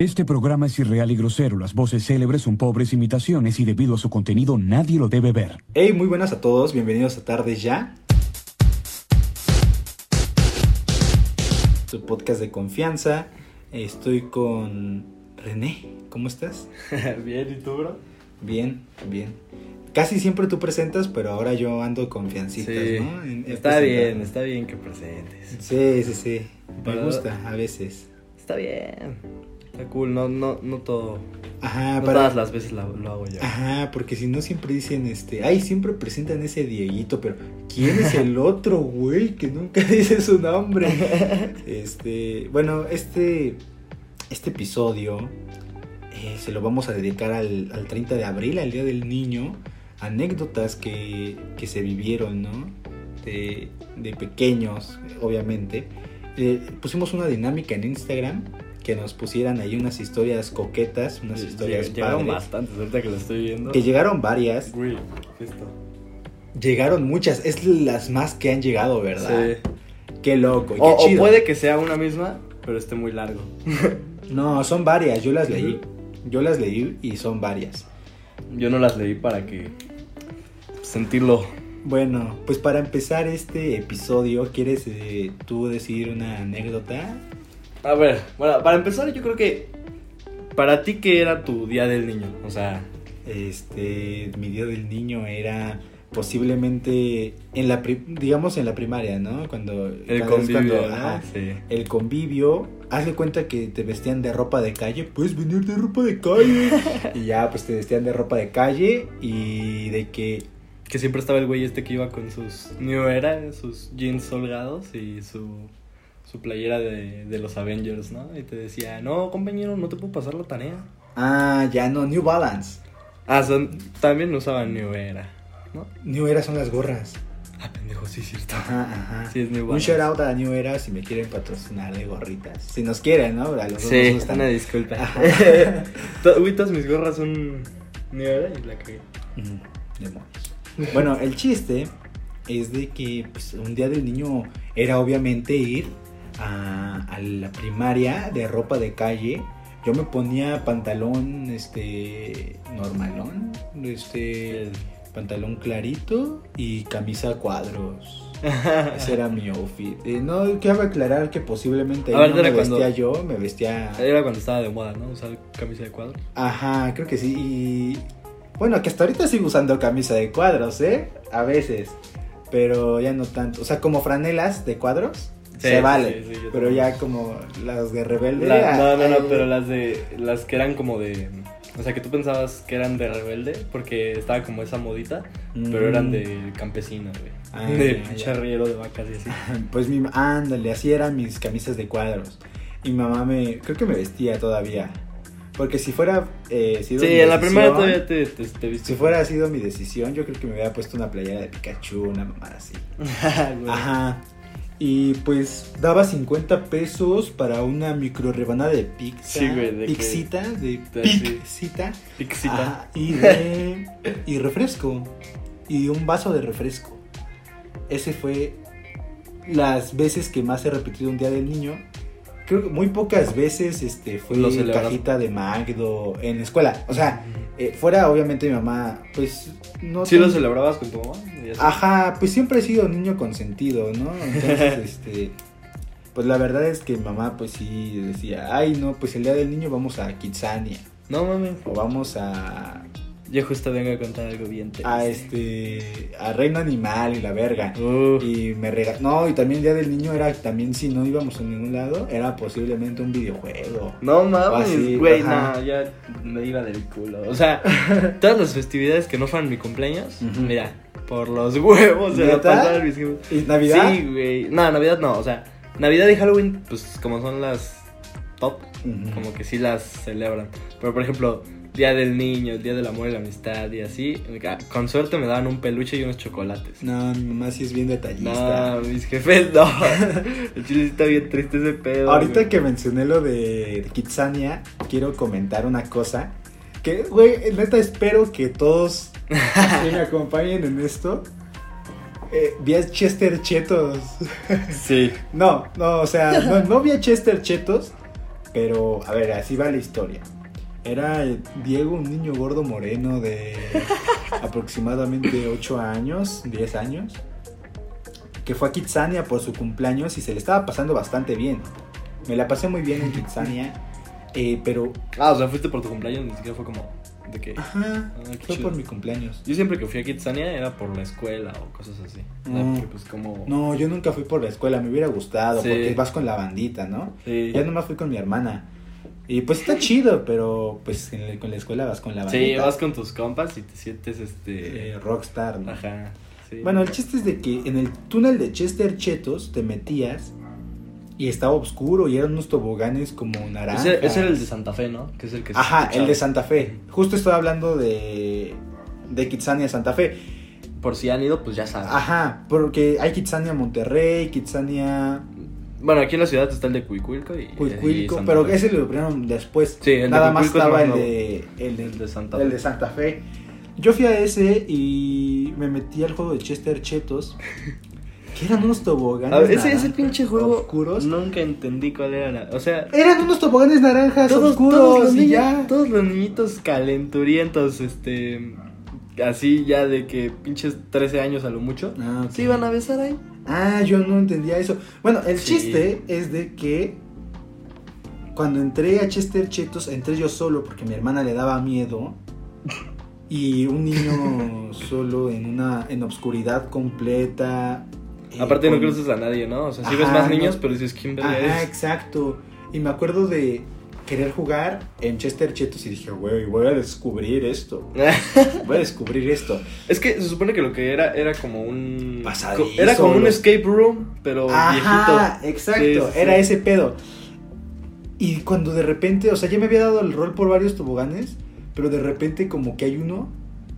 Este programa es irreal y grosero. Las voces célebres son pobres imitaciones y debido a su contenido nadie lo debe ver. Hey, muy buenas a todos, bienvenidos a Tardes Ya. Tu podcast de confianza. Estoy con René. ¿Cómo estás? bien, ¿y tú, bro? Bien, bien. Casi siempre tú presentas, pero ahora yo ando confiancitas, Sí, ¿no? En- en está bien, presentarme. está bien que presentes. Sí, sí, sí. Me Pero- gusta a veces. Está bien. Está cool, no, no, no todo. Ajá, no para... todas las veces lo, lo hago yo. Ajá, porque si no siempre dicen, este, ay, siempre presentan ese Dieguito, pero ¿quién es el otro güey que nunca dice su nombre? Este, bueno, este, este episodio eh, se lo vamos a dedicar al, al 30 de abril, al Día del Niño, anécdotas que, que se vivieron, ¿no? De, de pequeños, obviamente. Eh, pusimos una dinámica en Instagram que nos pusieran ahí unas historias coquetas, unas historias Lleg- Llegaron padres. bastantes, ahorita que lo estoy viendo. Que llegaron varias, Güey, esto. llegaron muchas, es las más que han llegado, ¿verdad? Sí. Qué loco, y qué O, o chido. puede que sea una misma, pero esté muy largo. No, son varias, yo las leí. Yo las leí y son varias. Yo no las leí para que sentirlo. Bueno, pues para empezar este episodio, ¿quieres eh, tú decir una anécdota? A ver, bueno, para empezar, yo creo que para ti, ¿qué era tu día del niño? O sea, Este, mi día del niño era posiblemente en la, digamos en la primaria, ¿no? Cuando el convivio, ajá, Sí. el convivio, haz de cuenta que te vestían de ropa de calle, puedes venir de ropa de calle. y ya, pues te vestían de ropa de calle y de que, Que siempre estaba el güey este que iba con sus New Era, sus jeans holgados y su, su playera de, de los Avengers, ¿no? Y te decía, no, compañero, no te puedo pasar la tarea. ah, ya no, New Balance. Ah, son, también usaban New Era, ¿no? New Era son las gorras. Ah, pendejo, sí, cierto. Ajá, ajá. Sí, es New Un Balance. shout out a New Era si me quieren patrocinar de gorritas. Si nos quieren, ¿no? A los Sí, nos una disculpa. Güey, todas mis gorras son New Era y la. Ujú, demonios. Bueno, el chiste es de que pues, un día del niño era obviamente ir a, a la primaria de ropa de calle. Yo me ponía pantalón, este, normalón, este, pantalón clarito y camisa a cuadros. Ese era mi outfit. Eh, no, cabe aclarar que posiblemente A ahí ver, no me cuando- vestía yo, me vestía... Era cuando estaba de moda, ¿no? Usar camisa de cuadro. Ajá, creo que sí. Y bueno, que hasta ahorita sigo usando camisa de cuadros, ¿eh? A veces. Pero ya no tanto. O sea, como franelas de cuadros. Sí, se vale. sí, sí, pero ya como las de rebelde. La- no, no, no, ay, pero las de. Las que eran como de. O sea, que tú pensabas que eran de rebelde, porque estaba como esa modita, pero eran Mm. de campesino, güey. Ah, de ya, pinche ya. arriero de vacas y así. Pues mi ándale, así eran mis camisas de cuadros. Y mi mamá me. Creo que me vestía todavía. Porque si fuera. eh, sido Sí, mi en la primera decisión- todavía te, te, te viste. Si fuera sido mi decisión, yo creo que me hubiera puesto una playera de Pikachu, una mamada así. Ajá. Y pues daba 50 pesos para una micro rebanada de pizza. Sí, güey, de Pixita, de- y de. y refresco. Y un vaso de refresco. Ese fue las veces que más he repetido un día del niño. Creo que muy pocas veces este, Lo celebras. cajita de Magdo en la escuela. O sea, eh, fuera obviamente mi mamá, pues no. ¿Sí lo celebrabas con tu mamá? Ajá, pues siempre he sido niño consentido, ¿no? Entonces, este, pues la verdad es que mi mamá, pues sí decía, ay, no, pues el día del niño vamos a Kitsania, No mames. o vamos a, Yo justo vengo a contar algo bien triste. a este, a Reino Animal y la verga. Uf. Y me rega... No, y también el día del niño era, también si no íbamos a ningún lado, era posiblemente un videojuego. No mames, güey, no, ya me iba del culo. O sea, todas las festividades que no fueran mi cumpleaños, Ujú. mira, por los huevos se mis. ¿Y Navidad? Sí, güey. No, Navidad no, o sea, Navidad y Halloween, pues como son las top, como que sí las celebran. Pero por ejemplo, Día del Niño, Día del Amor y la Amistad y así, con suerte me daban un peluche y unos chocolates. No, mi mamá sí es bien detallista. No, mis jefes no. El chile está bien triste ese pedo. Ahorita güey. que mencioné lo de Kitsania, quiero comentar una cosa. Que, güey, neta, espero que todos así me acompañen en esto. Eh, vi a Chester Chetos. Sí. No, no, o sea, no, no vi a Chester Chetos, Pero, a ver, así va la historia. Era Diego, un niño gordo moreno de aproximadamente 8 años, 10 años, que fue a Kitsania por su cumpleaños y se le estaba pasando bastante bien. Me la pasé muy bien en Kitsania, eh, pero... Ah, o sea, fuiste por tu cumpleaños, ni siquiera fue como de que... Ajá, Ah, qué fue chido. por mi cumpleaños. Yo siempre que fui a Kitsania era por la escuela o cosas así. O sea, Mm. porque pues como... No, yo nunca fui por la escuela, me hubiera gustado, Sí. porque vas con la bandita, ¿no? Sí. Yo nomás fui con mi hermana. Y pues está chido, pero pues en la- con la escuela vas con la bandita. Sí, vas con tus compas y te sientes este... Eh, rockstar, ¿no? Ajá. Sí. Bueno, el chiste es de que en el túnel de Chester Chetos te metías y estaba oscuro y eran unos toboganes como naranjas. ese, ese era el de Santa Fe, ¿no? Que es el que se Ajá, escuchaba. el de Santa Fe. Justo estoy hablando de, de Kitsania Santa Fe. Por si han ido, pues ya saben. Ajá, porque hay Kitsania Monterrey, Kitsania Bueno, aquí en la ciudad está el de Cuicuilco y, Cuicuilco, pero Fe. ese lo abrieron después. Sí, el de Nada más Cuicuilco es estaba más el de, el, de, El de Santa el Fe. de Santa Fe. Yo fui a ese y me metí al juego de Chester Chetos. Que eran unos toboganes. A ver, ese, pinche juego Oscuros. nunca entendí cuál era la... O sea, Eran unos toboganes naranjas todos, oscuros todos los y niños, ya. todos los niñitos calenturientos, este... Así ya de que pinches 13 años a lo mucho. Ah, ok. ¿Se iban a besar ahí? Ah, yo no entendía eso. Bueno, el Sí. chiste es de que cuando entré a Chester Chetos, entré yo solo porque mi hermana le daba miedo. Y un niño solo en una en obscuridad completa. eh, Aparte no con- conoces a nadie, ¿no? O sea, sí Ajá, ves más no. niños, pero dices, ¿quién verga es? exacto. Y me acuerdo de querer jugar en Chester Chetos y dije, güey, voy a descubrir esto. Voy a descubrir esto. es que se supone que lo que era era como un... Pasadizo, Era como un escape room, pero Ajá, viejito. exacto, Sí, sí, era ese pedo. Y cuando de repente, o sea, ya me había dado el rol por varios toboganes, pero de repente como que hay uno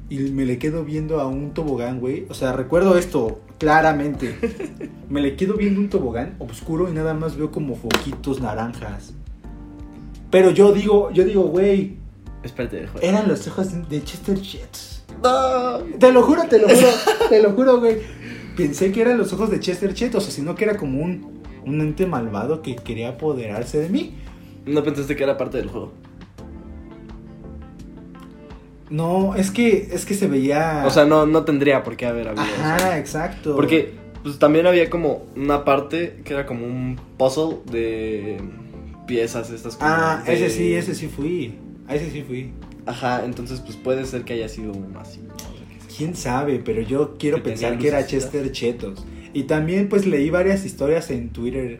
y me le quedo viendo a un tobogán, güey. O sea, recuerdo esto claramente. me le quedo viendo un tobogán oscuro y nada más veo como foquitos naranjas. Pero yo digo, yo digo, güey, Espérate, joder. eran los ojos de Chester Jets. No. Te lo juro, te lo juro, te lo juro, güey. Pensé que eran los ojos de Chester Chet, o sea, sino que era como un, un ente malvado que quería apoderarse de mí. No pensaste que era parte del juego. No, es que, es que se veía. O sea, no, no tendría por qué haber habido Ajá, eso. exacto. Porque pues, también había como una parte que era como un puzzle de piezas estas como Ah, de- ese sí, ese sí fui. A ese sí fui. Ajá, entonces pues puede ser que haya sido uno así. ¿no? Quién sabe, pero yo quiero Que pensar que era. Chester Chetos. Y también, pues leí varias historias en Twitter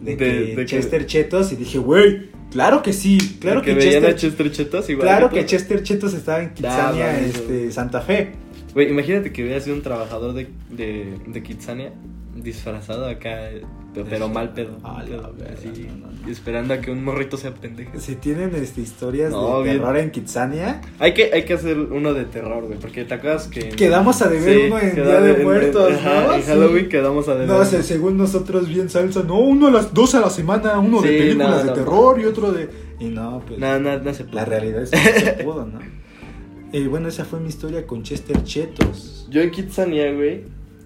de, De- que de que- Chester Chetos y dije, güey, claro que sí, claro que, que, Chester a Chester Chetos igual Claro que Chester Chetos estaba en Kitsania, este, Santa Fe. Güey, imagínate que hubiera sido un trabajador de, de, de Kitsania disfrazado acá, pero, pero mal pedo. A la pedo, verga, así, no, no. y esperando a que un morrito sea pendejo. Si tienen este, historias No, de bien. terror en Kitsania, Hay que, hay que hacer uno de terror, güey, porque te acuerdas que... Quedamos a deber uno en Día de Muertos, ajá, ¿no? En Sí. Halloween quedamos a deber. no sé, según nosotros bien salsa, no, uno a las dos a la semana, uno de películas de terror y otro de... Y no, pues No, no, no se puede. la realidad es que no se pudo, ¿no? Y bueno, esa fue mi historia con Chester Chetos. Yo en Kitsania, güey,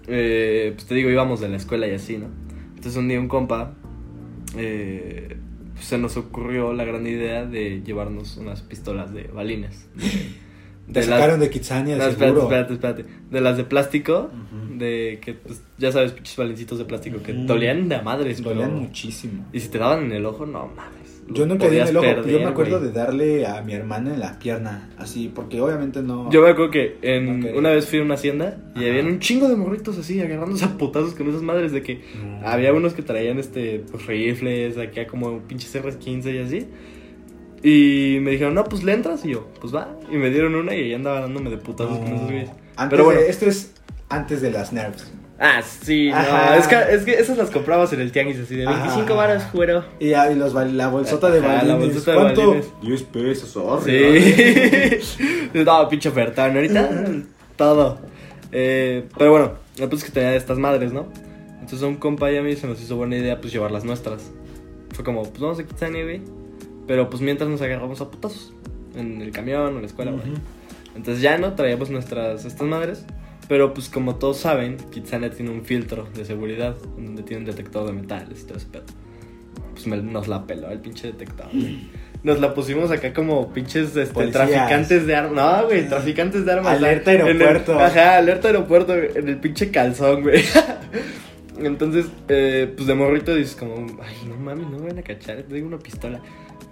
eh, pues te digo, íbamos de la escuela y así, ¿no? Entonces un día un compa, eh, pues se nos ocurrió la gran idea de llevarnos unas pistolas de balines. Te sacaron de Kitsania, No, espérate, seguro. espérate, espérate. De las de plástico, de que, pues, ya sabes, pinches balincitos de plástico que Ujú. dolían de madres, Dolían pero- muchísimo. Y si te daban en el ojo, no mames. Yo no quedé en el ojo, perder, yo me acuerdo de darle a mi hermana en la pierna, así, porque obviamente no... Yo me acuerdo que en, una vez fui a una hacienda y Ajá. habían un chingo de morritos así agarrándose a putazos con esas madres de que No. había unos que traían este pues, rifles, acá como pinches R15 y así. Y me dijeron, no, pues le entras y yo, pues va. Y me dieron una y ahí andaba dándome de putazos con esos güeyes. Pero bueno. esto es antes de las nerfs. Ah, sí, no. Ajá. Es que, es que esas las comprabas en el tianguis así de 25 Ajá. varas, güero. Y, ah, y los, la bolsota de Ajá, la balines. bolsota de ¿Cuánto? balines. 10 pesos, horrible. Sí. no, pinche ofertón. Ahorita todo. Eh, pero bueno, la cosa es que tenía estas madres, ¿no? Entonces a un compa y a mí se nos hizo buena idea pues llevar las nuestras. Fue como, pues vamos a Kitsania, güey. Pero pues mientras nos agarramos a putazos. En el camión o en la escuela, güey. Entonces ya no traíamos nuestras estas madres. Pero pues como todos saben, Kitsania tiene un filtro de seguridad donde tiene un detector de metales y todo ese pedo. pues me- nos la peló el pinche detector. güey. Nos la pusimos acá como pinches este, traficantes de armas. No, güey, traficantes de armas. Alerta En el- aeropuerto. ajá, alerta aeropuerto, güey, en el pinche calzón, güey. Entonces, eh, pues de morrito dices como, ay, no mames, no me van a cachar, tengo una pistola.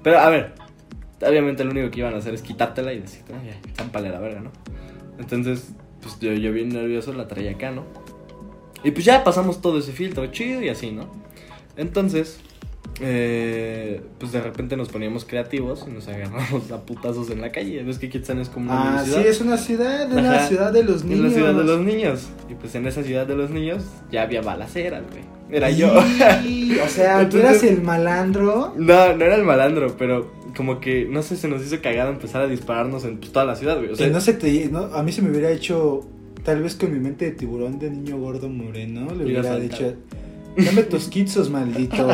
Pero, a ver, obviamente lo único que iban a hacer es quitártela y decir, ay, ya, la verga, ¿no? Entonces, pues yo, yo bien nervioso la traía acá, ¿no? Y pues ya pasamos todo ese filtro, chido y así, ¿no? Entonces, eh, pues de repente nos poníamos creativos y nos agarramos a putazos en la calle. ¿Ves que Kitsán es como una Ah, sí, ciudad? es una ciudad, una ciudad de los niños. la ciudad de los niños. Y pues en esa ciudad de los niños ya había balaceras, güey. Era yo. Y, o sea, tú eras el malandro. No, no era el malandro, pero como que, no sé, se nos hizo cagado empezar a dispararnos en toda la ciudad, güey. O sea, que no se te, no, a mí se me hubiera hecho, tal vez con mi mente de tiburón de niño gordo moreno, le hubiera dicho, dame tus kitsos, maldito.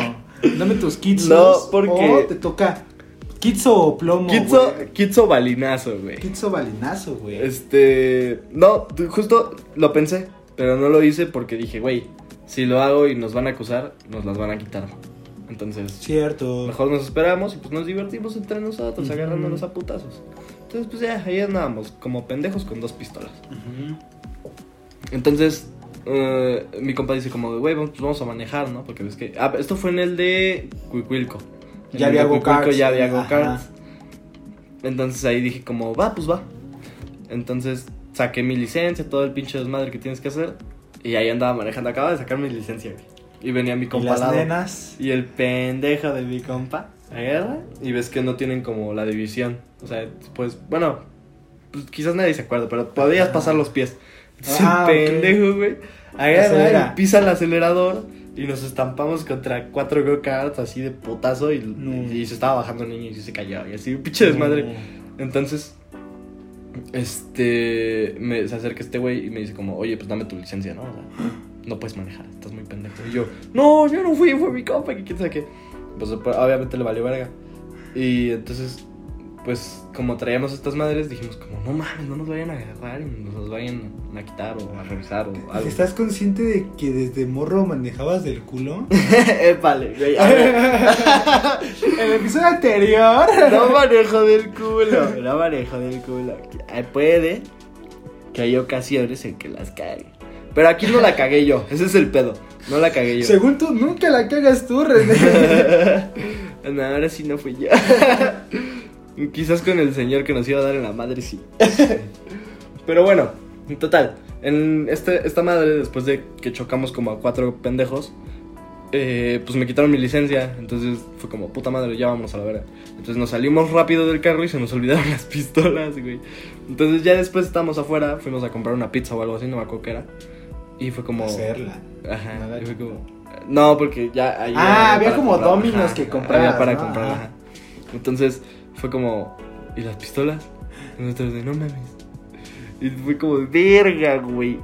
Dame tus kitsos. No, porque- O te toca kitso o plomo. Kitso, güey. Kitso balinazo, güey. Kitso balinazo, güey. Este. No, justo lo pensé, pero no lo hice porque dije, güey, si lo hago y nos van a acusar, nos las van a quitar. Entonces, Cierto. mejor nos esperamos y pues nos divertimos entre nosotros, Ujú. agarrándonos a putazos. Entonces, pues ya, ahí andábamos, como pendejos con dos pistolas. Ujú. Entonces, eh, mi compa dice como, de, güey, vamos, pues vamos a manejar, ¿no? Porque ves que... Ah, esto fue en el de Cuicuilco. En Ya el de había Cuicuilco. Ya había go-karts. Entonces ahí dije como, va, pues va. Entonces saqué mi licencia, todo el pinche desmadre que tienes que hacer. Y ahí andaba manejando. Acaba de sacar mi licencia, güey. Y venía mi Y compa al las lado. nenas. Y el pendejo de mi compa agarra y ves que no tienen como la división. O sea, pues, bueno, pues quizás nadie se acuerda, pero podías pasar los pies. Entonces Ah, el ok. pendejo, güey, agarra Acelera. y pisa el acelerador y nos estampamos contra cuatro go-karts así de potazo y, No. y se estaba bajando un niño y se cayó y así, un pinche desmadre. Entonces, este, me, se acerca este güey y me dice como, oye, pues dame tu licencia, ¿no? O sea, no puedes manejar, estás muy pendejo. Y yo, no, yo no fui, fue mi compa, que quién sabe qué. Pues obviamente le valió verga. Y entonces, pues como traíamos estas madres, dijimos como, no mames, no nos vayan a agarrar y nos los vayan a quitar o a revisar o algo. ¿Estás consciente de que desde morro manejabas del culo? Épale, güey. el episodio anterior. No manejo del culo. No manejo del culo. Puede que hay ocasiones en que las cague. Pero aquí no la cagué yo. Ese es el pedo. No la cagué yo. Según tú, nunca la cagas tú, René. no, ahora sí no fui yo. Quizás con el señor que nos iba a dar en la madre, sí. Pero bueno, en total. En este, esta madre, después de que chocamos como a cuatro pendejos, eh, pues me quitaron mi licencia. Entonces fue como, puta madre, ya vamos a la verga. Entonces nos salimos rápido del carro y se nos olvidaron las pistolas, güey. Entonces ya después estábamos afuera, fuimos a comprar una pizza o algo así, no me acuerdo qué era. Y fue como... Hacerla. Ajá, Nada y fue como... No, porque ya... ahí Ah, había como comprar, Domino's que comprabas, Había para ¿no? comprar, ajá. Entonces fue como... ¿Y las pistolas? Y nosotros de, no mames. Y fue como, verga, güey.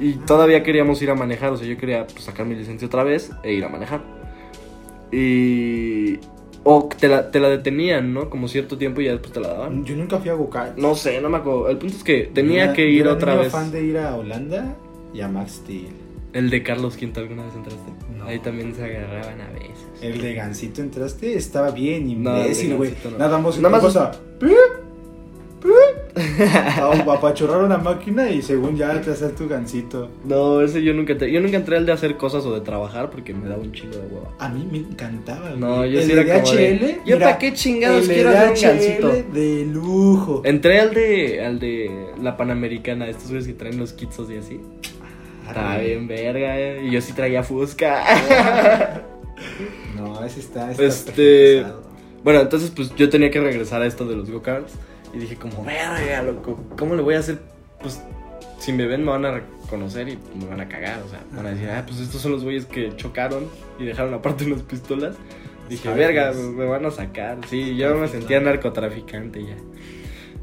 Y todavía queríamos ir a manejar, o sea, yo quería pues, sacar mi licencia otra vez e ir a manejar. Y... O te la, te la detenían, ¿no? Como cierto tiempo y ya después te la daban. Yo nunca fui a go-kart. No sé, no me acuerdo. El punto es que tenía Yo que ir yo era otra vez. fan de ir a Holanda y a Max Steel. El de Carlos Quinto, ¿alguna vez entraste? No. Ahí también se agarraban a veces. El de Gancito entraste, estaba bien imbécil, güey. No. Nada más Nada más- cosa. Apachurrar una máquina y según ya te hacer tu gancito. No, ese yo nunca entré. Yo nunca entré al de hacer cosas o de trabajar porque me daba un chingo de hueva. A mí me encantaba, güey. No, yo el sí de era como de, DHL, ¿yo para qué chingados quiero hacer un DHL gansito? de lujo. Entré al de al de la Panamericana, estos güeyes que traen los kitsos y así. Estaba bien verga, eh, y yo sí traía Fusca. No, ese está, está Este- perfectizado. bueno, entonces pues yo tenía que regresar a esto de los go-karts y dije como, verga, loco, ¿cómo le voy a hacer? Pues si me ven me van a reconocer y me van a cagar, o sea, van a decir, ah, pues estos son los güeyes que chocaron y dejaron aparte unas pistolas. Dije, verga, me van a sacar. Sí, yo me sentía narcotraficante ya.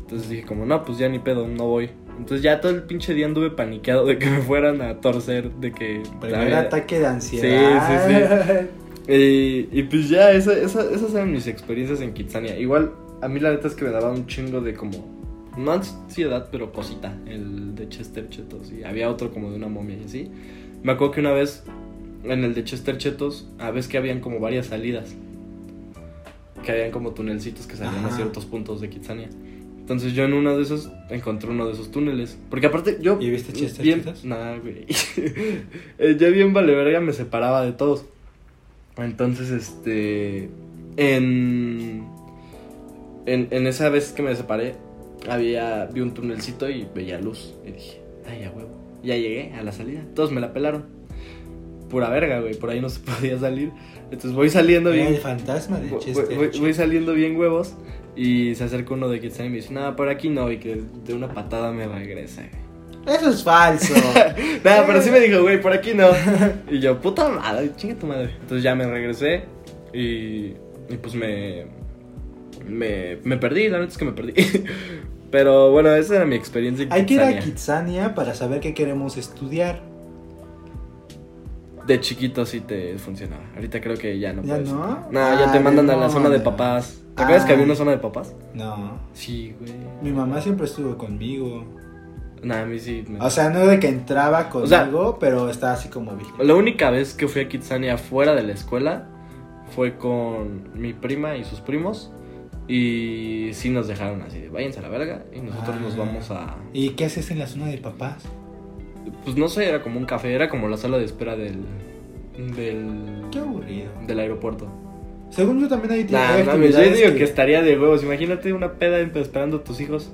Entonces dije como, no, pues ya ni pedo, no voy. Entonces ya todo el pinche día anduve paniqueado de que me fueran a torcer, de que... Primer ataque de ansiedad. Sí, Y, y pues ya, esa, esa- esas eran mis experiencias en Kitsania. Igual, a mí la neta es que me daba un chingo de como. No ansiedad, pero cosita. El de Chester Chetos. Y había otro como de una momia y así. Me acuerdo que una vez en el de Chester Chetos, a veces que habían como varias salidas. Que habían como tunelcitos que salían a Ajá. ciertos puntos de Kitsania. Entonces yo en uno de esos encontré uno de esos túneles. Porque aparte yo... ¿Y viste Chester bien? Nah, güey. Eh, yo bien vale verga me separaba de todos. Entonces, este... En... En, en esa vez que me separé, había... Vi un tunelcito y veía luz. Y dije, ay, ya huevo. Ya llegué a la salida. Todos me la pelaron. Pura verga, güey. Por ahí no se podía salir. Entonces voy saliendo bien... el fantasma de Voy, voy- voy saliendo bien huevos y se acerca uno de Kitsania y me dice, nada, por aquí no, y que de una patada me regresa. Eso es falso. Nada, pero sí me dijo, güey, por aquí no. Y yo, puta madre, chinga tu madre. Entonces ya me regresé y, y pues me, me, me perdí, la neta es que me perdí. Pero bueno, esa era mi experiencia en Hay que ir a. Kitsania para saber qué queremos estudiar. De chiquito sí te funcionaba. Ahorita creo que ya no ¿Ya puedes. no? No, ya Ah, te mandan a la zona de papás. ¿Te acuerdas que Ah. había una zona de papás? No. Sí, güey. Mi mamá siempre estuvo conmigo. Nah, a mí sí. me- O sea, no de que entraba O sea- conmigo, pero estaba así como vigilante. La única vez que fui a Kitsania fuera de la escuela fue con mi prima y sus primos. Y sí nos dejaron así de váyanse a la verga. Y nosotros Ah. nos vamos a. ¿Y qué haces en la zona de papás? Pues no sé, era como un café, era como la sala de espera del. del. Qué aburrido. del aeropuerto. Según yo también hay, hay Nah, mames, yo digo que... estaría de huevos. Imagínate una peda esperando a tus hijos.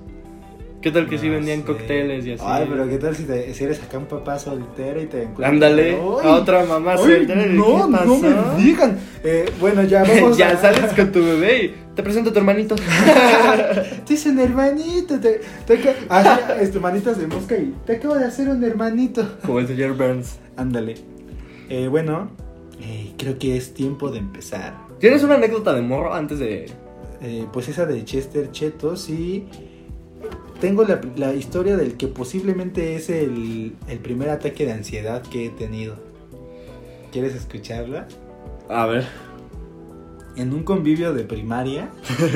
¿Qué tal que sí No vendían sé. cócteles y así? Ay, pero qué tal si, te- si eres acá un papá soltero y te encuentras. Ándale, a otra mamá soltera. No, ¿qué no me digan. Eh, bueno, ya vamos. ya a- sales con tu bebé y te presento a tu hermanito. Te hice un hermanito. Te, te este, manitas de mosca y te acabo de hacer un hermanito. Como el señor Burns. Ándale. Eh, bueno, eh, creo que es tiempo de empezar. ¿Tienes una anécdota de morro antes de.? Eh, pues esa de Chester Chetos y tengo la, la historia del que posiblemente es el, el primer ataque de ansiedad que he tenido. ¿Quieres escucharla? A ver. En un convivio de primaria,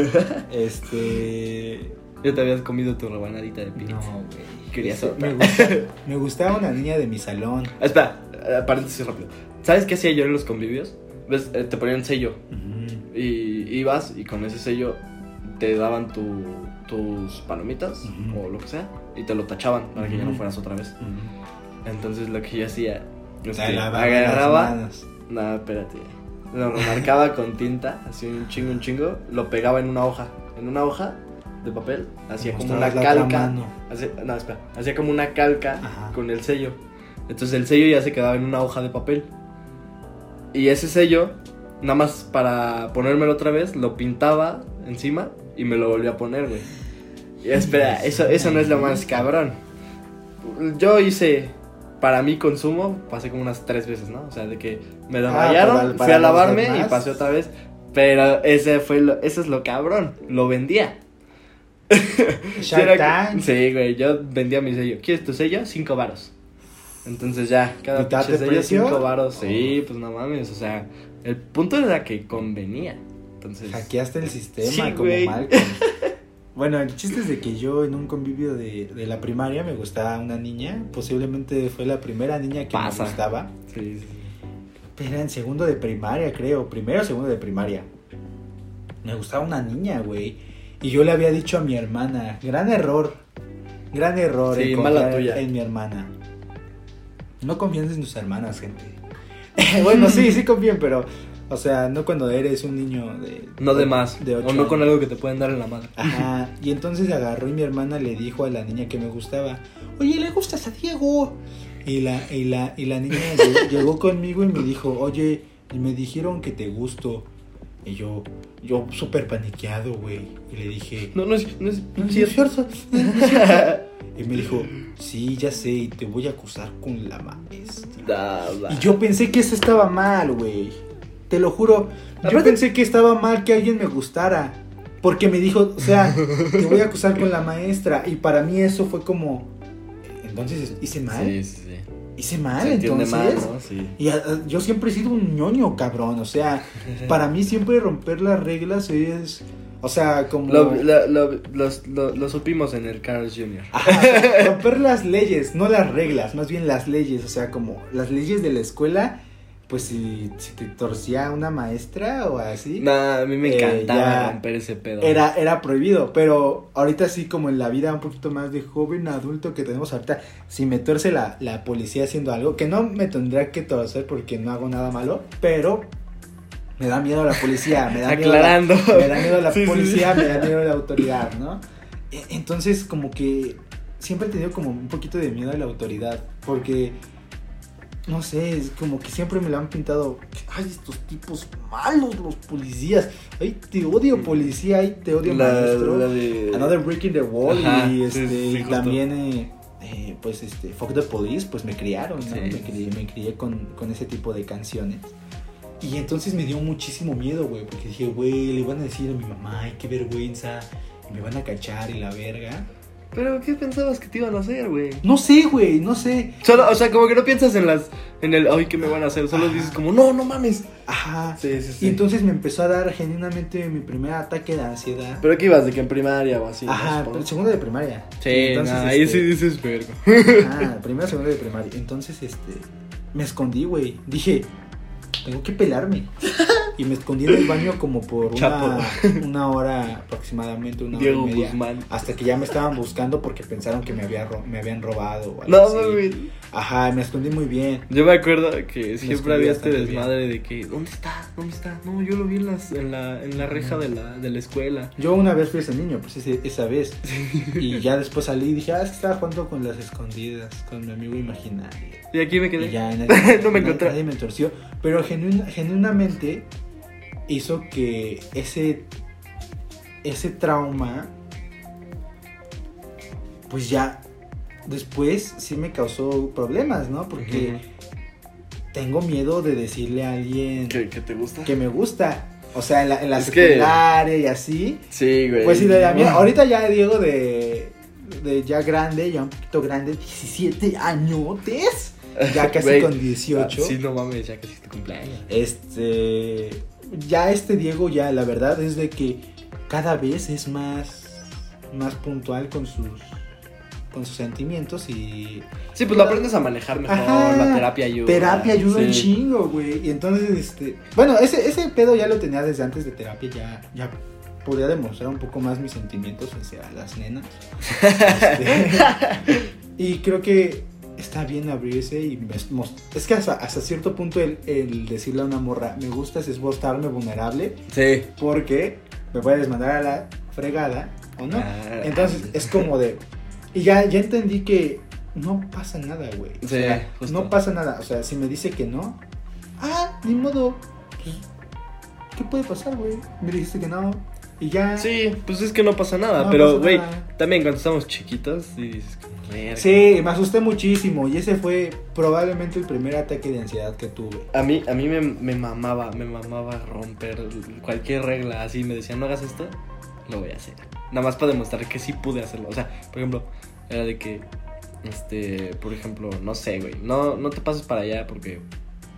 este... Ya te habías comido tu rebanadita de pizza. No, güey. Querías Este, me, gusta- me gustaba una niña de mi salón. Ah, Espera, eh, paréntesis rápido. ¿Sabes qué hacía yo en los convivios? ¿Ves? Eh, te ponían sello. Y ibas y con ese sello te daban tu, tus palomitas o lo que sea y te lo tachaban para que ya no fueras otra vez. Entonces lo que yo hacía es Te que lavaba las agarraba. No. Lo marcaba con tinta, así un chingo, un chingo. Lo pegaba en una hoja. En una hoja de papel. Hacía como una calca. Hacía, no, espera. Hacía como una calca Ajá. con el sello. Entonces el sello ya se quedaba en una hoja de papel. Y ese sello, nada más para ponérmelo otra vez, lo pintaba encima y me lo volví a poner, güey. Y espera, eso, eso no es lo más cabrón. Yo hice, para mi consumo, pasé como unas tres veces, ¿no? O sea, de que me lo Ah, para- fui a lavarme y pasé otra vez. Pero ese fue lo, eso es lo cabrón, lo vendía. Sí, era. Sí, güey, yo vendía mi sello. ¿Quieres tu sello? Cinco varos. Entonces ya, cada ¿Mitad pinche de sello precio? cinco varos. Sí, pues no mames, o sea, el punto era que convenía. Entonces, Hackeaste el sistema Sí, como güey. Malcolm. Bueno, el chiste es de que yo en un convivio de, de la primaria me gustaba una niña. Posiblemente fue la primera niña que Pasa. me gustaba. sí, sí. Pero era en segundo de primaria, creo. Primero o segundo de primaria. Me gustaba una niña, güey. Y yo le había dicho a mi hermana. Gran error. Gran error. Sí, en mala tuya. En mi hermana. No confíen en tus hermanas, gente. bueno, sí, sí confíen, pero... O sea, no cuando eres un niño de... No de más. De o no con algo que te pueden dar en la madre. Ajá, y entonces agarró y mi hermana le dijo a la niña que me gustaba, oye, ¿le gustas a Diego? Y la, y la, y la niña lle- llegó conmigo y me dijo, oye, y me dijeron que te gusto. Y yo, yo súper paniqueado, güey. Y le dije, No, no es, no es, "No, no sí es es cierto. cierto". Y me dijo, sí, ya sé, y te voy a acusar con la maestra. Da, da. Y yo pensé que eso estaba mal, güey. Te lo juro. Yo Aparte- pensé que estaba mal que alguien me gustara. Porque me dijo, o sea, te voy a acusar con la maestra. Y para mí eso fue como. Entonces, ¿hice mal? Sí, sí, sí. ¿Hice mal? Entonces. mal, ¿no? Sí. Y a- a- yo siempre he sido un ñoño, cabrón. O sea, para mí siempre romper las reglas es. O sea, como. Lo, lo, lo, los- lo- lo supimos en el Carl's Jr. Ajá, o sea, romper las leyes, no las reglas, más bien las leyes. O sea, como las leyes de la escuela pues si, si te torcía una maestra o así, Nah, a mí me Eh, encantaba romper ese pedo. era, era prohibido. Pero ahorita sí, como en la vida un poquito más de joven adulto que tenemos ahorita, si me tuerce la, la policía haciendo algo, que no me tendría que torcer porque no hago nada malo, pero me da miedo la policía, me da miedo la- Aclarando. me da miedo la Sí, sí, policía, sí. me da miedo la autoridad, ¿no? E- Entonces, como que siempre he tenido como un poquito de miedo a la autoridad, porque, no sé, es como que siempre me lo han pintado, ay, estos tipos malos, los policías, ay, te odio policía, ay, te odio La- maestro, la de- Another Breaking the Wall, Ajá, y, este, sí, y también... eh, eh, pues este, Fuck the Police, pues me criaron, ¿no? Sí, me, crié, me crié con, con ese tipo de canciones. Y entonces me dio muchísimo miedo, güey, porque dije, güey, le van a decir a mi mamá, ay, qué vergüenza, y me van a cachar y la verga. Pero, ¿qué pensabas que te iban a hacer, güey? No sé, güey, no sé. Solo, o sea, como que no piensas en las, en el, ay, ¿qué me van a hacer? Solo Ajá. dices como, no, no mames. Ajá. Sí, sí, Y entonces me empezó a dar genuinamente mi primer ataque de ansiedad. Pero que ibas de que en primaria o así. Ajá, ¿no? pero segundo de primaria. Sí, Entonces, nah, ahí este, sí dices verga. Ajá, primero, segundo de primaria. Entonces, este, me escondí, güey. Dije, tengo que pelarme. Y me escondí en el baño como por una, una hora aproximadamente, una Diego hora y media. Guzmán. Hasta que ya me estaban buscando porque pensaron que me, había ro- me habían robado o algo No, así. Ajá, me escondí muy bien. Yo me acuerdo que siempre había este bien. desmadre de que, ¿dónde está? ¿Dónde está? No, yo lo vi en, las, en, la, en la reja de la, de la escuela. Yo una vez fui ese niño, pues ese- esa vez. Y ya después salí y dije, ah, es que estaba jugando con las escondidas, con mi amigo imaginario. Y aquí me quedé. Y ya nadie, No me na- encontré. Nadie me torció. Pero genuina- genuinamente hizo que ese, ese trauma, pues ya después sí me causó problemas, ¿no? Porque tengo miedo de decirle a alguien ¿Qué, qué te gusta? que me gusta. O sea, en la, en la Es que- secundaria y así. Sí, güey. Pues sí, de la mía. Ahorita ya Diego de, de ya grande, ya un poquito grande, 17 añotes. Ya casi Güey. con 18. Ah, Sí, no mames, ya casi tu cumpleaños. Este. Ya este Diego, ya la verdad es de que cada vez es más. Más puntual con sus. Con sus sentimientos y. Sí, pues lo aprendes a manejar mejor, Ajá. la terapia ayuda. Terapia ayuda un Sí. chingo, güey. Y entonces, este. Bueno, ese, ese pedo ya lo tenía desde antes de terapia. Ya, ya podía demostrar un poco más mis sentimientos hacia las nenas. Este, y creo que está bien abrirse y es que hasta, hasta cierto punto el, el decirle a una morra me gustas es mostrarme vulnerable Sí. porque me puedes mandar a la fregada o no. Ah, Entonces es como de y ya ya entendí que no pasa nada, güey. O sea, no pasa nada, o sea, si me dice que no, ah, ni modo. Pues, ¿Qué puede pasar, güey? Me dijiste que no y ya. Sí, pues es que no pasa nada. No pero, güey, también cuando estamos chiquitos, y dices, como, Sí, me asusté muchísimo y ese fue probablemente el primer ataque de ansiedad que tuve. A mí, a mí me, me mamaba, me mamaba romper cualquier regla así. Me decían, no hagas esto, lo voy a hacer. Nada más para demostrar que sí pude hacerlo. O sea, por ejemplo, era de que, este, por ejemplo, no sé, güey, no, no te pases para allá porque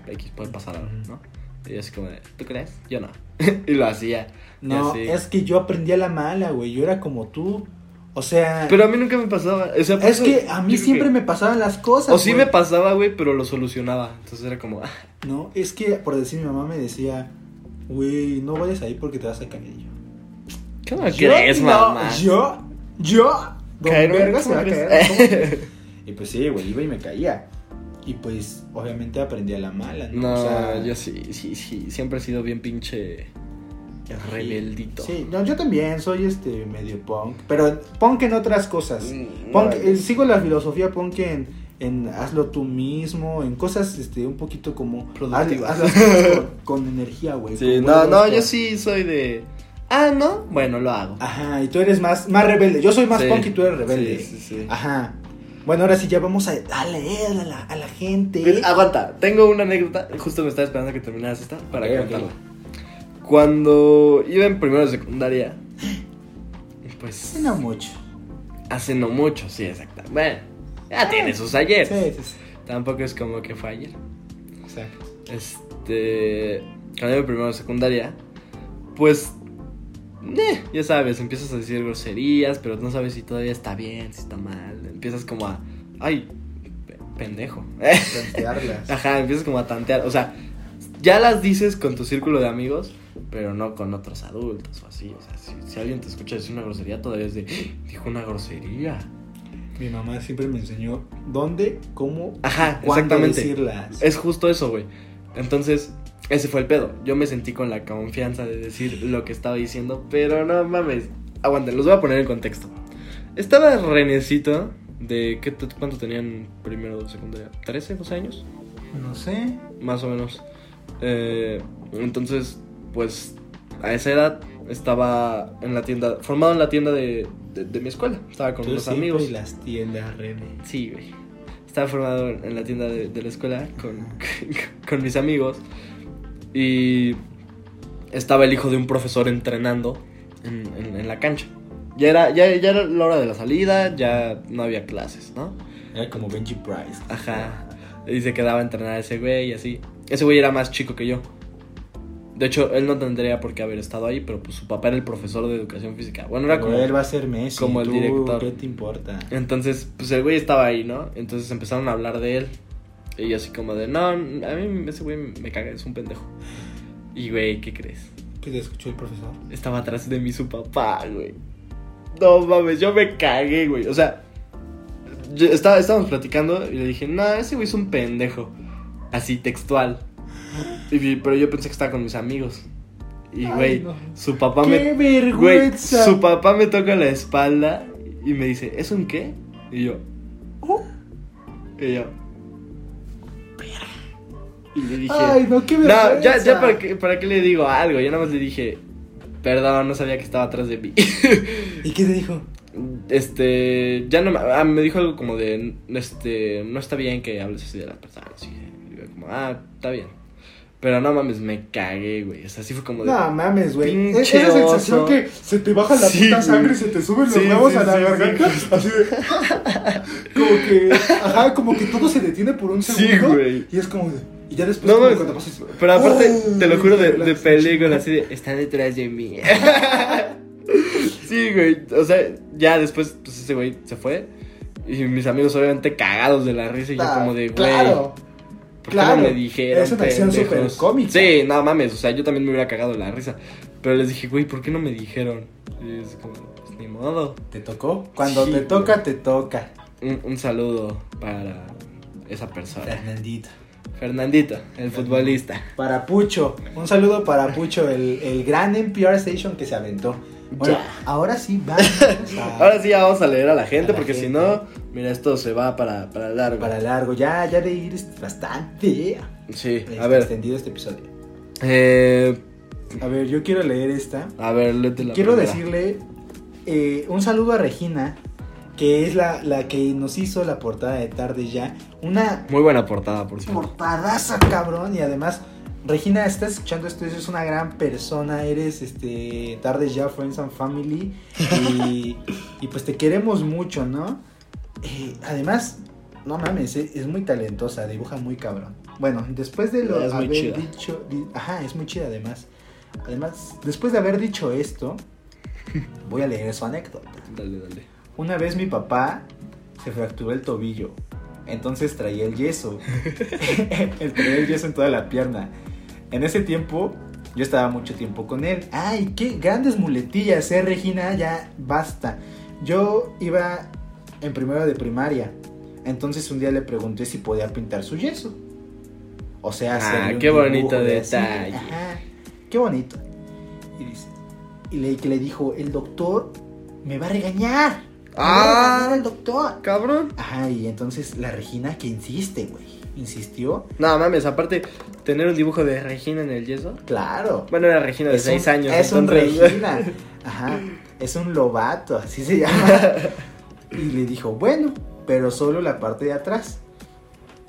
X puede pasar algo. ¿no? Y yo así como de, ¿tú crees? Yo no. y lo hacía. No, así. es que yo aprendí a la mala, güey. Yo era como tú. O sea, Pero a mí nunca me pasaba. O sea, es que a mí siempre que- me pasaban las cosas. O sí me pasaba, güey, pero lo solucionaba. Entonces era como, ah, No, es que por decir mi mamá me decía, güey, no vayas ahí porque te vas a caer. Yo, ¿qué me Yo crees, no, mamá? Yo, yo, don verga se ¿cómo va a caer. ¿cómo y pues sí, güey, iba y me caía. Y pues, obviamente aprendí a la mala, ¿no? No, O sea, yo sí, sí, sí. Siempre he sido bien pinche rebeldito. Sí, no, yo también soy este medio punk, pero punk en otras cosas. Mm, Punk, eh, sigo la filosofía punk en, en hazlo tú mismo, en cosas este un poquito como Productivas. haz- haz las cosas con, con energía, güey. Sí, no, no, yo sí soy de. Ah, no, bueno, lo hago. Ajá, y tú eres más, más rebelde. Yo soy más Sí, punk y tú eres rebelde. Sí, sí, sí. Ajá. Bueno, ahora sí ya vamos a, a leer a la, a la gente. Pues, Aguanta, tengo una anécdota. Justo me estaba esperando que terminaras esta para Ok, ok. contarla. Cuando iba en primero de secundaria, pues. No mucho. Hace no mucho, sí, exacto. Bueno, ya tiene sus ayer. Sí, sí, sí. Tampoco es como que fue ayer. Exacto. Este. Cuando iba en primero de secundaria, pues. eh, ya sabes, empiezas a decir groserías, pero no sabes si todavía está bien, si está mal. Empiezas como a. Ay, pe- pendejo. Tantearlas. Ajá, empiezas como a tantear. O sea, ya las dices con tu círculo de amigos, pero no con otros adultos o así. O sea, si, si alguien te escucha decir una grosería, todavía es de, "Ah, dijo una grosería. Mi mamá siempre me enseñó dónde, cómo, Ajá, cuándo exactamente. decirlas. Es justo eso, güey. Entonces, ese fue el pedo. Yo me sentí con la confianza de decir lo que estaba diciendo, pero no mames. Aguanten, los voy a poner en contexto. Estaba Renecito, de ¿qué, ¿cuánto tenían primero de secundaria? ¿13, 12 años? No sé. Más o menos. Eh, entonces, pues, a esa edad estaba en la tienda, formado en la tienda de, de- de mi escuela. Estaba con Tú unos amigos. y las tiendas, René. Sí, güey. Estaba formado en la tienda de, de la escuela con, con mis amigos. Y estaba el hijo de un profesor entrenando en, en- en la cancha. Ya era, ya, ya era la hora de la salida, ya no había clases, ¿no? Era como Benji Price. Ajá. Y se quedaba a entrenar ese güey y así. Ese güey era más chico que yo. De hecho, él no tendría por qué haber estado ahí, pero pues su papá era el profesor de educación física. Bueno, era Pero como... él va a ser Messi. como el tú, director. ¿Qué te importa? Entonces, pues el güey estaba ahí, ¿no? Entonces empezaron a hablar de él. Y yo así como de, no, a mí ese güey me caga, es un pendejo. Y güey, ¿qué crees? ¿Qué te escuchó el profesor? Estaba atrás de mí su papá, güey. No mames, yo me cagué, güey. O sea, yo estaba, estábamos platicando y le dije, no, ese güey es un pendejo. Así textual. Y, pero yo pensé que estaba con mis amigos. Y güey, no. su papá ¡Qué me. Güey, vergüenza! su papá me toca la espalda y me dice, ¿es un qué? Y yo, Oh. y yo. Y le dije. Ay, no, qué no, vergüenza. ya, ya para, qué, para qué le digo algo. Yo nada más le dije, perdón, no sabía que estaba atrás de mí. ¿Y qué te dijo? este, ya no me, ah, me dijo algo como de, este, no está bien que hables así de las personas. Y yo como, ah, está bien. Pero no mames, me cagué, güey. O sea, así fue como de. No mames, güey. Es esa sensación que se te baja la Sí, puta sangre güey. y se te suben los Sí, huevos sí, a la garganta. sí. Así de. Como que. Ajá, como que todo se detiene por un segundo. güey. Y es como de. Y ya después, No cuando pasas. Pero aparte, Ay, te lo juro de, de película, así de, está detrás de mí. sí, güey. O sea, ya después, pues ese güey se fue. Y mis amigos, obviamente, cagados de la risa. Y yo, Ah, como de, güey. Claro. ¿Por qué claro. no me dijeron? Es una acción súper cómica. Sí, no mames. O sea, yo también me hubiera cagado la risa. Pero les dije, güey, ¿por qué no me dijeron? Y es como, pues ni modo. ¿Te tocó? Cuando Sí, te güey. toca, te toca. Un, un saludo para esa persona. Fernandito. Fernandito, el futbolista. Para Pucho. Un saludo para Pucho, el, el gran NPR Station que se aventó. Bueno, ahora sí, vamos a- Ahora sí ya vamos a leer a la gente, A la porque si no, mira, esto se va para, para largo. Para largo, ya, ya de ir este, bastante Sí, este, a ver. extendido este episodio. Eh, A ver, yo quiero leer esta. a ver, léete la Quiero primera. decirle eh, un saludo a Regina, que es la, la que nos hizo la portada de Tarde Ya. Una Muy buena portada, por cierto. portadaza, cabrón. Y además, Regina, estás escuchando esto, eres una gran persona, eres este Tarde Ya, Friends and Family. Y, y pues te queremos mucho, ¿no? Eh, además, no mames, eh, es muy talentosa, dibuja muy cabrón. Bueno, después de lo Es muy haber chida. dicho, di- ajá, es muy chida además. Además, después de haber dicho esto, voy a leer su anécdota. Dale, dale. Una vez mi papá se fracturó el tobillo. Entonces traía el yeso. traía el yeso en toda la pierna. En ese tiempo, yo estaba mucho tiempo con él. ¡Ay, qué grandes muletillas, eh, Regina! Ya basta. Yo iba en primero de primaria. Entonces un día le pregunté si podía pintar su yeso. O sea, Ah, qué bonito de detalle. Ajá, qué bonito. Y dice, y le, que le dijo, el doctor me va a regañar. Me va a Ah. regañar el doctor. Cabrón. Ajá, y entonces la Regina que insiste, güey. Insistió. No mames, aparte, tener un dibujo de Regina en el yeso. Claro. Bueno, era Regina de Es 6 un- años. Es un Regina. Ajá. Es un lobato, así se llama. Y le dijo, bueno, pero solo la parte de atrás.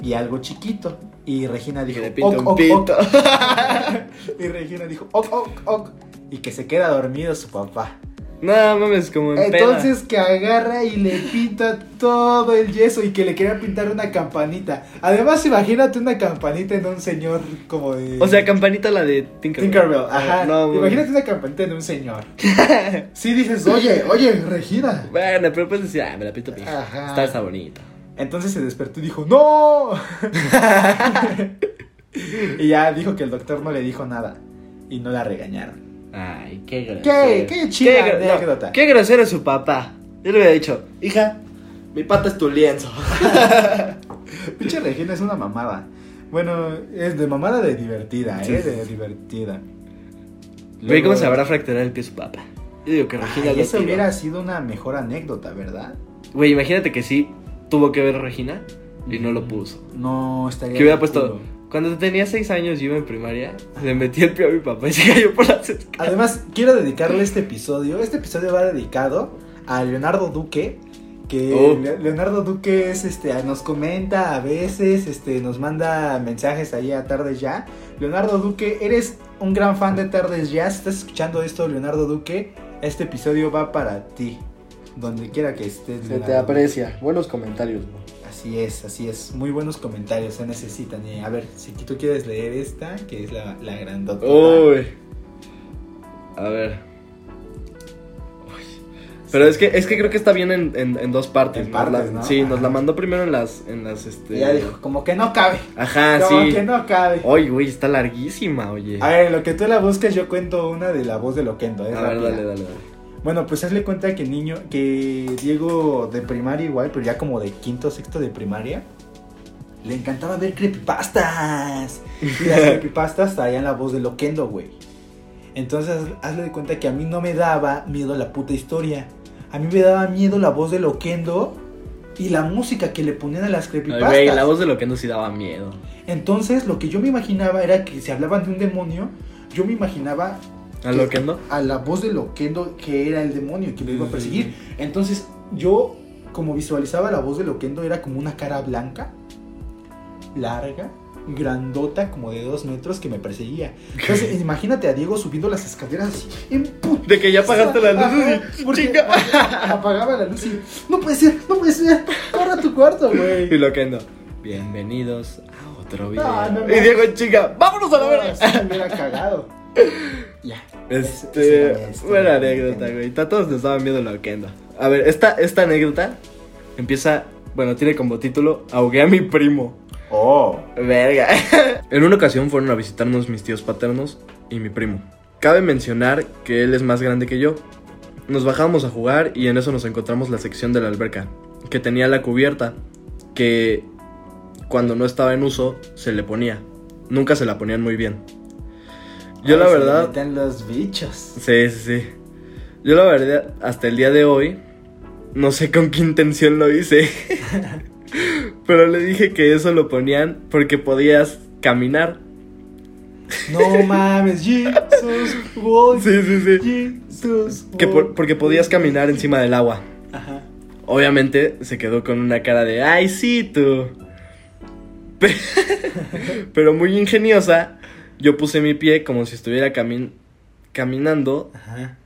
Y algo chiquito. Y Regina dijo, le "Ok, un ok, pito. ok". Y Regina dijo, ok, ok, ok. Y que se queda dormido su papá. No mames, como en Entonces que agarra y le pinta todo el yeso y que le quería pintar una campanita. Además, imagínate una campanita en un señor como de... O sea, campanita la de Tinkerbell. Tinkerbell, ajá. No, imagínate una campanita en un señor. Sí dices, oye, oye, Regina. Bueno, pero puedes decir, ah, me la pinto bien. Ajá. Está, está bonito. Entonces se despertó y dijo, ¡No! Y ya dijo que el doctor no le dijo nada. Y no la regañaron. Ay, qué grosero. Qué- qué chida no, anécdota. qué grosero es su papá. Yo le hubiera dicho, hija, mi pata es tu lienzo. Pinche Regina es una mamada. Bueno, es de mamada de divertida, Sí, ¿eh? De divertida. Ve cómo Luego- se habrá fracturado el pie su papá. Yo digo que Regina Ay, eso hubiera sido una mejor anécdota, ¿verdad? Güey, imagínate que sí tuvo que ver a Regina y no lo puso. No estaría. Que hubiera puesto. Cuando tenía 6 años y iba en primaria, le metí el pie a mi papá y se cayó por las escaleras. Además, quiero dedicarle este episodio. Este episodio va dedicado a Leonardo Duque. Que Oh. Le- Leonardo Duque es, este, nos comenta a veces, este, nos manda mensajes ahí a Tardes Ya. Leonardo Duque, eres un gran fan de Tardes Ya. Si estás escuchando esto, Leonardo Duque, este episodio va para ti. Donde quiera que estés. Leonardo Duque. Buenos comentarios, Así es, así es. Muy buenos comentarios se necesitan. Y a ver, si tú quieres leer esta, que es la, la grandota. Uy. A ver. Uy. Pero es que, es que creo que está bien en, en- en dos partes. En la- ¿no? Sí, nos la mandó primero en las, en las, este... Ya dijo, como que no cabe. Ajá, como sí. que no cabe. Oye, güey, está larguísima, oye. A ver, en lo que tú la buscas, yo cuento una de la voz de Loquendo. Es A ver, dale, dale, dale. Bueno, pues hazle cuenta que niño, que Diego de primaria igual, pero ya como de quinto, sexto de primaria, le encantaba ver creepypastas. Y las creepypastas traían la voz de Loquendo, güey. Entonces, hazle de cuenta que a mí no me daba miedo la puta historia. A mí me daba miedo la voz de Loquendo y la música que le ponían a las Ay, creepypastas. güey, la voz de lo que no sí daba miedo. Entonces, lo que yo me imaginaba era que si hablaban de un demonio, yo me imaginaba ¿A lo que no? a la voz de Loquendo que era el demonio que me iba a perseguir. Entonces, yo como visualizaba la voz de Loquendo era como una cara blanca, larga, grandota, como de dos metros que me perseguía. Entonces, imagínate a Diego subiendo las escaleras así, en putiza. De que ya apagaste la luz y porque apagaba la luz y no puede ser, no puede ser, corre a tu cuarto, güey. Y lo que no. Bienvenidos a otro video. No, no, no. Y Diego, chica, vámonos a la verga. me hubiera cagado. Ya. Este, buena anécdota, güey. A todos nos miedo lo que anda. A ver, esta, esta anécdota empieza, bueno, tiene como título Ahogué a mi primo. Oh. Verga. en una ocasión fueron a visitarnos mis tíos paternos y mi primo. Cabe mencionar que él es más grande que yo. Nos bajamos a jugar y en eso nos encontramos la sección de la alberca, que tenía la cubierta, que cuando no estaba en uso se le ponía. Nunca se la ponían muy bien. Yo Ay, la se verdad... meten los bichos. Sí, sí, sí. Yo la verdad, hasta el día de hoy, no sé con qué intención lo hice. Pero le dije que eso lo ponían porque podías caminar. No mames, Jesus, boy. Sí, sí, sí. Jesus. Que por- porque podías caminar encima del agua. Ajá. Obviamente se quedó con una cara de, ay, sí, tú. Pe- Pero muy ingeniosa, yo puse mi pie como si estuviera camin- caminando. Ajá.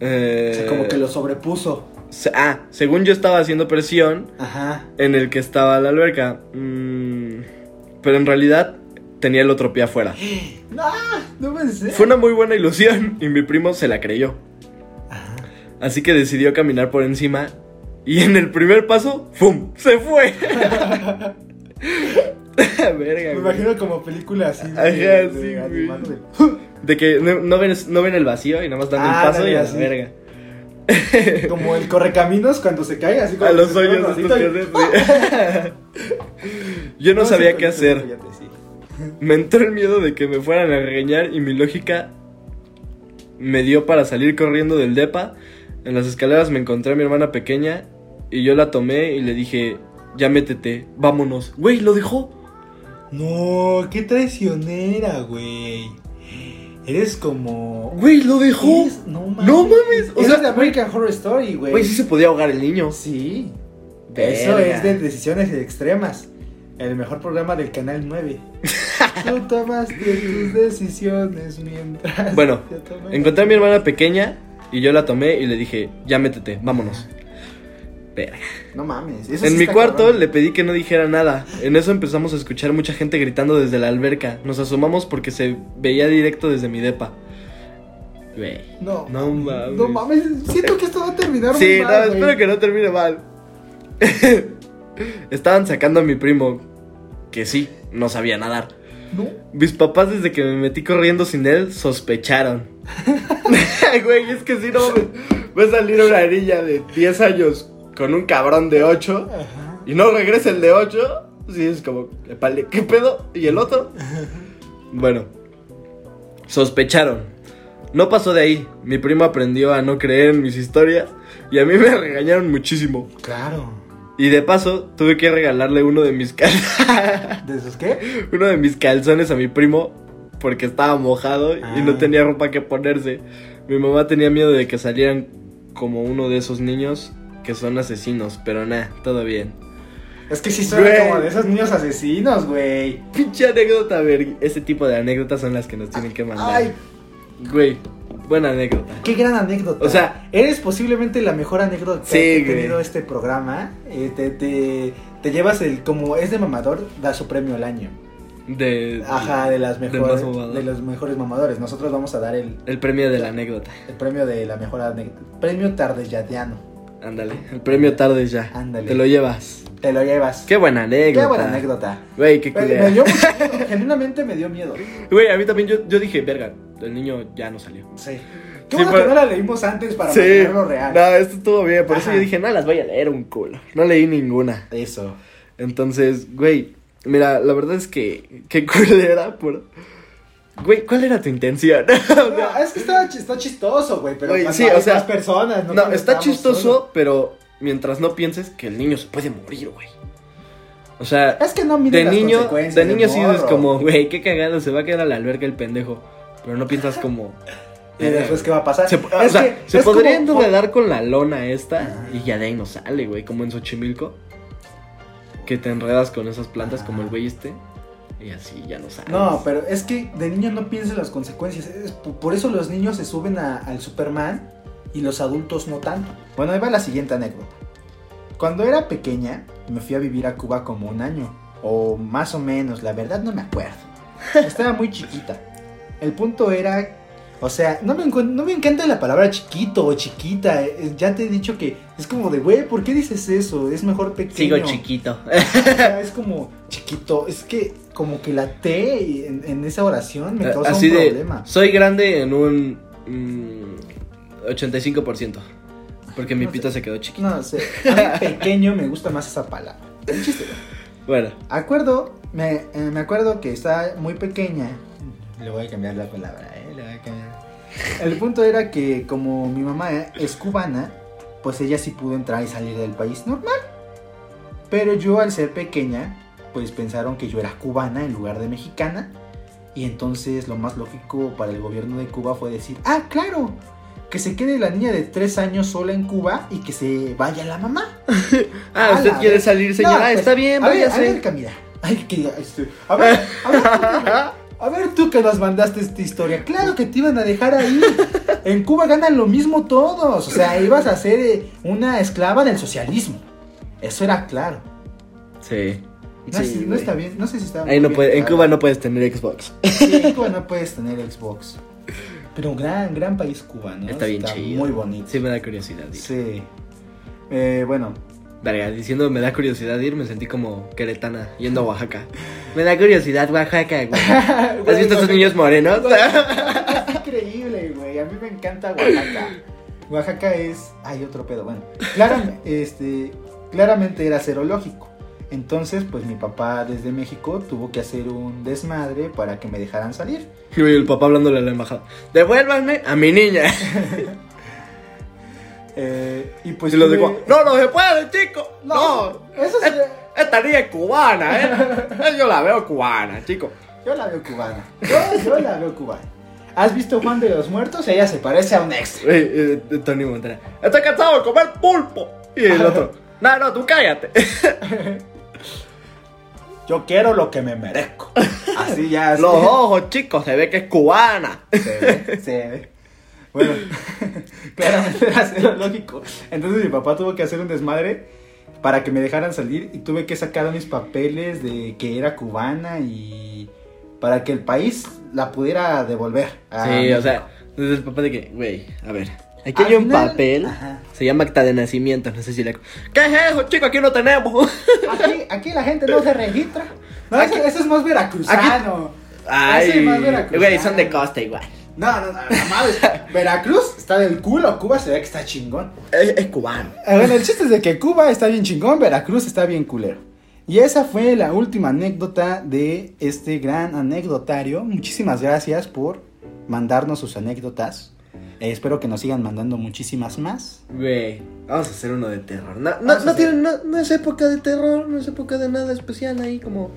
eh, O sea, como que lo sobrepuso. Ah, según yo estaba haciendo presión Ajá. en el que estaba la alberca. Mm, pero en realidad tenía el otro pie afuera. No, no ser. Fue una muy buena ilusión y mi primo se la creyó. Ajá. Así que decidió caminar por encima y en el primer paso, ¡fum! ¡Se fue! Verga, Me güey. imagino como película así. de- Ajá, de sí, de- De que no, no ven, no ven el vacío y nada más dan Ah, el paso dale, y a la así. verga. Como el correcaminos cuando se cae, así como A los hoyos estos que sí. Yo no, sabía qué hacer. fíjate, sí. Me entró el miedo de que me fueran a regañar y mi lógica me dio para salir corriendo del depa. En las escaleras me encontré a mi hermana pequeña y yo la tomé y le dije, ya métete, vámonos. Güey, lo dejó. No, qué traicionera, güey. Eres como. Güey, lo dejó. Eres- No mames. No mames, o sea, sea, de American Horror Story, güey. Güey, sí se podía ahogar el niño. Sí. Verga. Eso es de decisiones extremas. El mejor programa del canal 9. Tú tomaste tus decisiones mientras. Bueno, Encontré a mi hermana pequeña y yo la tomé y le dije, ya métete, vámonos. Verga. No mames. eso En sí mi cuarto cabrón. le pedí que no dijera nada. En eso empezamos a escuchar mucha gente gritando desde la alberca. Nos asomamos porque se veía directo desde mi depa. No, No mames. No mames. Siento que esto va a terminar Sí, muy no, mal, güey. espero que no termine mal. Estaban sacando a mi primo. Que sí, no sabía nadar. No. Mis papás desde que me metí corriendo sin él sospecharon. Güey, es que si no me- va a salir una niña de 10 años con un cabrón de 8 Ajá. y no regresa el de 8. Sí, es como, "Epale, ¿qué pedo? ¿Y el otro? Bueno, sospecharon. No pasó de ahí. Mi primo aprendió a no creer en mis historias y a mí me regañaron muchísimo. Claro. Y de paso, tuve que regalarle uno de mis calzones. ¿De esos qué? uno de mis calzones a mi primo porque estaba mojado y Ah. no tenía ropa que ponerse. Mi mamá tenía miedo de que salieran como uno de esos niños que son asesinos, pero nada, todo bien. Es que sí son como de esos niños asesinos, güey. Pinche anécdota, ver, ese tipo de anécdotas son las que nos tienen que mandar. Ay, Güey, buena anécdota. qué gran anécdota. O sea- eres posiblemente la mejor anécdota Sí, que ha tenido este programa. Eh, te, te, te llevas el, como es de mamador, da su premio al año. De, Ajá, de las mejores, de los mejores mamadores. Nosotros vamos a dar el, El premio de la anécdota. el premio de la mejor anécdota. Premio Tardelladiano. Ándale, el premio tarde ya. Ándale. Te lo llevas. Te lo llevas. Qué buena anécdota. Qué buena anécdota. Güey, qué culera. me dio mucho miedo, genuinamente me dio miedo. Güey, a mí también yo, yo dije, verga, el niño ya no salió. Sí. Qué Sí, bueno que no la leímos antes para sí, mantenerlo real. no, esto estuvo bien, por eso yo dije, no, las voy a leer un culo. No leí ninguna. Eso. Entonces, güey, mira, la verdad es que, qué culera por... Güey, ¿cuál era tu intención? O sea, No, es que está, ch- está chistoso, güey, pero Güey, sí, o sea, personas, no, no, está chistoso, pero mientras no pienses que el niño se puede morir, güey. O sea, Es que no miren de las niño, consecuencias de niño sí dices morro. como, güey, qué cagado, se va a quedar a la alberca el pendejo. Pero no piensas como... Y después, ¿qué va a pasar? Se, Es o sea, que se es podría como- enredar con la lona esta y ya de ahí no sale, güey, como en Xochimilco. Que te enredas con esas plantas como el güey este y así ya no sales. No, pero es que de niño no pienses las consecuencias. Por eso los niños se suben al Superman y los adultos no tanto. Bueno, ahí va la siguiente anécdota. Cuando era pequeña, me fui a vivir a Cuba como un año. O más o menos, la verdad no me acuerdo. Estaba muy chiquita. El punto era... O sea, no me, no me encanta la palabra chiquito o chiquita. eh, Ya te he dicho que es como de, güey, ¿por qué dices eso? Es mejor pequeño. Sigo chiquito. O sea, es como chiquito. Es que como que la T en, en esa oración me causa así un de, problema. soy grande en un mm, 85%. Porque mi No pito sé. se quedó chiquito. No sé. A mí pequeño me gusta más esa palabra. El chiste. Bueno, Acuerdo, me, eh, me acuerdo que estaba muy pequeña. Le voy a cambiar la palabra, ¿eh? El punto era que como mi mamá es cubana, pues ella sí pudo entrar y salir del país normal. Pero yo al ser pequeña, pues pensaron que yo era cubana en lugar de mexicana. Y entonces lo más lógico para el gobierno de Cuba fue decir, ah, claro, que se quede la niña de tres años sola en Cuba y que se vaya la mamá. ah, usted la quiere vez. salir, No, señora, pues, está bien, a ver, a váyase. ver, Camila. Ay, que, este, a ver, a ver, a ver tú que nos mandaste esta historia. Claro que te iban a dejar ahí. En Cuba ganan lo mismo todos. O sea, ibas a ser eh, una esclava del socialismo. Eso era claro. Sí. No, Sí, está bien, no sé si está Ahí no muy puede, bien en. Cuba no puedes tener Xbox. Sí, en Cuba no puedes tener Xbox. Pero un gran, gran país Cuba, ¿no? Está bien chido. Muy bonito. Sí, me da curiosidad. Sí. Eh, bueno, Verga, diciendo me da curiosidad ir, me sentí como queretana yendo a Oaxaca. Me da curiosidad Oaxaca, güey. ¿Has visto a esos niños morenos? Es increíble, güey. A mí me encanta Oaxaca. Oaxaca es. Hay otro pedo. Bueno, claramente, este, claramente era serológico. Entonces, pues mi papá desde México tuvo que hacer un desmadre para que me dejaran salir. Y el papá hablándole a la embajada. Devuélvanme a mi niña. Eh, y pues. y lo tuve- dijo, no, no se puede, chico. No. Eso sí. Es- Esta niña es cubana, ¿eh? Yo la veo cubana, chico. Yo la veo cubana. Yo, yo la veo cubana. ¿Has visto Juan de los Muertos? Ella se parece a un ex. Eh, eh, Tony Montana. Estoy cansado de comer pulpo. Y el otro. No, no, tú cállate. Yo quiero lo que me merezco. Así ya. así. Los ojos, chicos, se ve que es cubana. Se ve, se ve. Bueno, claramente era cero lógico. Entonces mi papá tuvo que hacer un desmadre para que me dejaran salir y tuve que sacar mis papeles de que era cubana y para que el país la pudiera devolver. a Sí, México. o sea, desde el papá de que, güey, a ver. Aquí Al hay un final- papel. Ajá. Se llama acta de nacimiento. No sé si le. ¿Qué es eso, chico? Aquí no tenemos. Aquí, aquí la gente no se registra. No, eso, eso es más veracruzano. Ay, Ese es más veracruzano. güey, son de costa igual. No, no, no, no mames. Veracruz está del culo, Cuba se ve que está chingón. Es, es cubano. Bueno, el chiste es de que Cuba está bien chingón, Veracruz está bien culero. Y esa fue la última anécdota de este gran anecdotario. Muchísimas gracias por mandarnos sus anécdotas. Eh, espero que nos sigan mandando muchísimas más. Güey, vamos a hacer uno de terror. No, no, no, no, no es época de terror, no es época de nada especial ahí como...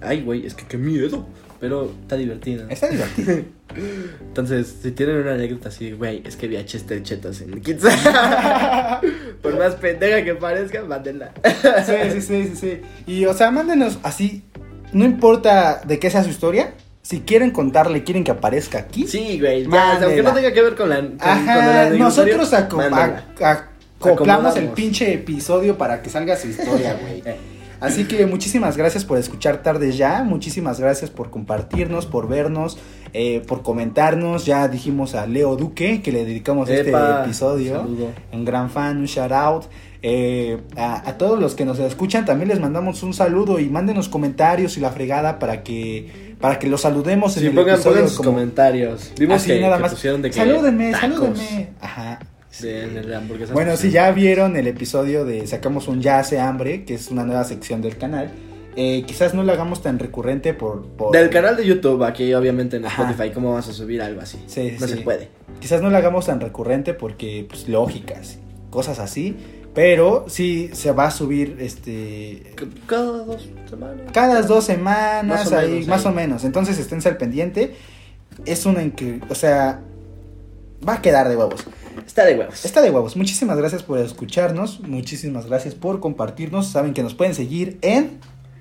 Ay, güey, es que qué miedo. Pero está divertido. Está divertido. Entonces, si tienen una anécdota así, güey, es que vi a Chester Chetos en Kids. Por más pendeja que parezca, mándenla. Sí, sí, sí, sí, sí. Y, o sea, mándenos así. No importa de qué sea su historia. Si quieren contarle, quieren que aparezca aquí. Sí, güey, ya, aunque no tenga que ver con la. Con, con Ajá, anecdotario, nosotros aco- mándela. a- acoplamos el pinche episodio para que salga su historia, güey. Así que muchísimas gracias por escuchar tarde ya, muchísimas gracias por compartirnos, por vernos, eh, por comentarnos. Ya dijimos a Leo Duque que le dedicamos Epa, este episodio. saludo. Un gran fan, un shout out. Eh, a, a todos los que nos escuchan también les mandamos un saludo y mándenos comentarios y la fregada para que para que los saludemos Sí, en el pongan, episodio pongan sus como- comentarios. Vimos así que, nada que más. pusieron de que salúdenme, tacos salúdenme. Ajá. De, hamburguesas Bueno, si ya vieron el episodio de Sacamos un Ya hace hambre, que es una nueva sección del canal, eh, quizás no lo hagamos tan recurrente por... por- Del canal de YouTube, aquí obviamente en Ajá. Spotify, ¿cómo vas a subir algo así? Sí, no sí. se puede. Quizás no lo hagamos tan recurrente porque, pues, lógicas, cosas así, pero sí se va a subir, este... Cada dos semanas. Cada dos semanas, Más o ahí, menos, más ahí. o menos. Entonces esténse al pendiente. Es una O sea, va a quedar de huevos. Está de huevos. Está de huevos. Muchísimas gracias por escucharnos. Muchísimas gracias por compartirnos. Saben que nos pueden seguir en.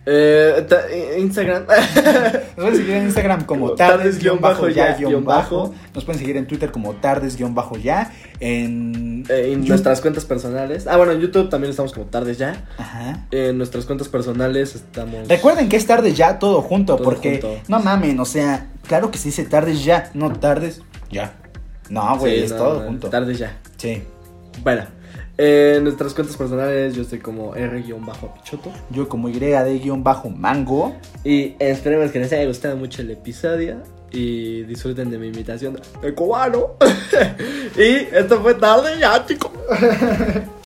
Eh, eh, Instagram. Nos pueden seguir en Instagram como tardes-ya-bajo. Nos pueden seguir en Twitter como tardes-ya. En. Eh, en nuestras cuentas personales. Ah, bueno, en YouTube también estamos como tardes ya. Ajá. En nuestras cuentas personales estamos. Recuerden que es tardes ya todo junto, Todo porque junto. no mamen, o sea, claro que se dice tardes ya, no tardes ya. No, güey, Sí, es no, todo no, junto. Tardes ya. Sí. Bueno, en nuestras cuentas personales yo estoy como R-Pichoto. Yo como Y de guion bajo mango. Y esperemos que les haya gustado mucho el episodio. Y disfruten de mi imitación de cubano. y esto fue tarde ya, chicos.